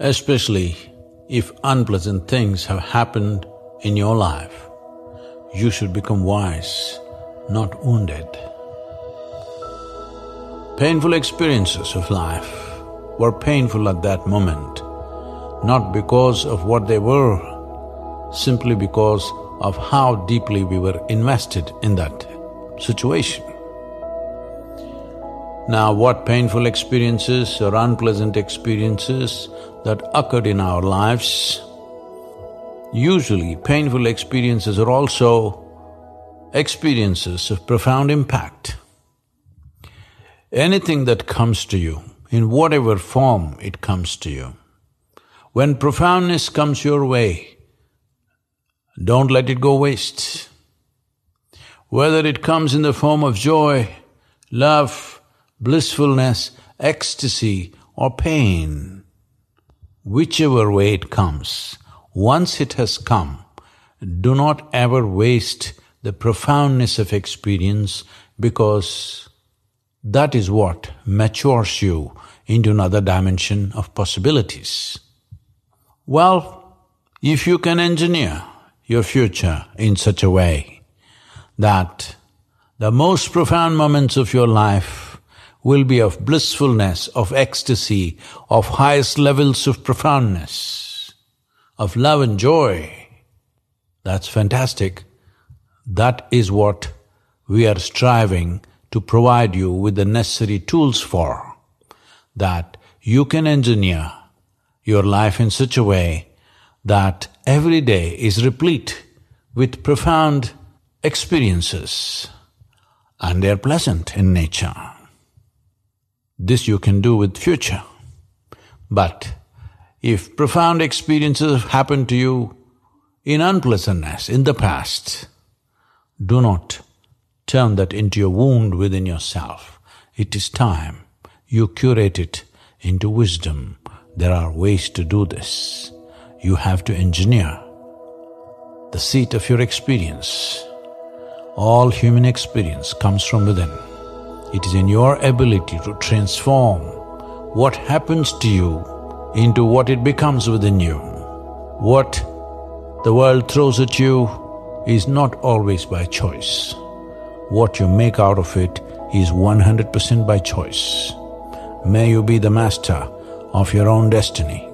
especially if unpleasant things have happened in your life, you should become wise, not wounded. Painful experiences of life were painful at that moment, not because of what they were, simply because of how deeply we were invested in that situation. Now, what painful experiences or unpleasant experiences that occurred in our lives, usually painful experiences are also experiences of profound impact. Anything that comes to you, in whatever form it comes to you, when profoundness comes your way, don't let it go waste. Whether it comes in the form of joy, love, blissfulness, ecstasy or pain, whichever way it comes, once it has come, do not ever waste the profoundness of experience because that is what matures you into another dimension of possibilities. Well, if you can engineer your future in such a way that the most profound moments of your life will be of blissfulness, of ecstasy, of highest levels of profoundness, of love and joy. That's fantastic. That is what we are striving to provide you with the necessary tools for, that you can engineer your life in such a way that every day is replete with profound experiences and they are pleasant in nature. This you can do with future. But if profound experiences have happened to you in unpleasantness in the past, do not turn that into a wound within yourself. It is time you curate it into wisdom. There are ways to do this. You have to engineer the seat of your experience. All human experience comes from within. It is in your ability to transform what happens to you into what it becomes within you. What the world throws at you is not always by choice. What you make out of it is 100% by choice. May you be the master of your own destiny.